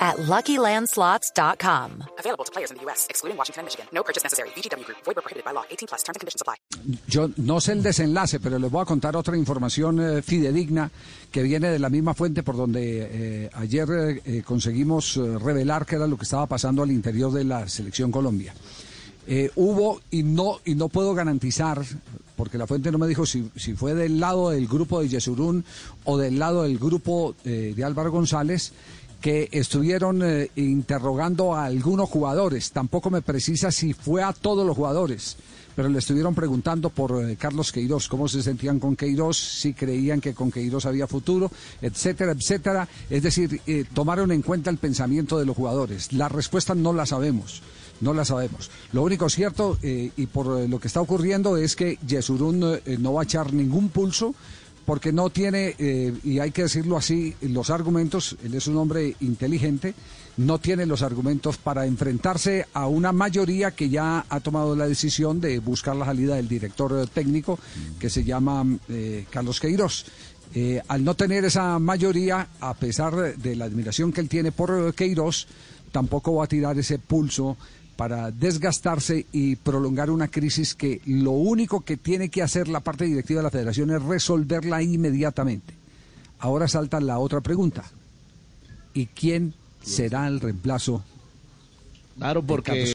at LuckyLandSlots.com. Available to players in the U.S., excluding Washington and Michigan. No purchase necessary. VGW Group. Void prohibited by law. 18 plus. Terms and conditions apply. Yo no sé el desenlace, pero les voy a contar otra información eh, fidedigna que viene de la misma fuente por donde eh, ayer eh, eh, conseguimos eh, revelar qué era lo que estaba pasando al interior de la selección Colombia. Eh, hubo, y no, y no puedo garantizar, porque la fuente no me dijo si, si fue del lado del grupo de Yesurún o del lado del grupo eh, de Álvaro González, que estuvieron eh, interrogando a algunos jugadores. Tampoco me precisa si fue a todos los jugadores, pero le estuvieron preguntando por eh, Carlos Queiroz, cómo se sentían con Queiroz, si creían que con Queiroz había futuro, etcétera, etcétera. Es decir, eh, tomaron en cuenta el pensamiento de los jugadores. La respuesta no la sabemos. No la sabemos. Lo único cierto, y por lo que está ocurriendo, es que Yesurún no va a echar ningún pulso porque no tiene, eh, y hay que decirlo así, los argumentos, él es un hombre inteligente, no tiene los argumentos para enfrentarse a una mayoría que ya ha tomado la decisión de buscar la salida del director eh, técnico, que se llama eh, Carlos Queiroz. Al no tener esa mayoría, a pesar de la admiración que él tiene por Queiroz, tampoco va a tirar ese pulso para desgastarse y prolongar una crisis que lo único que tiene que hacer la parte directiva de la federación es resolverla inmediatamente. Ahora salta la otra pregunta. ¿Y quién será el reemplazo? Claro, porque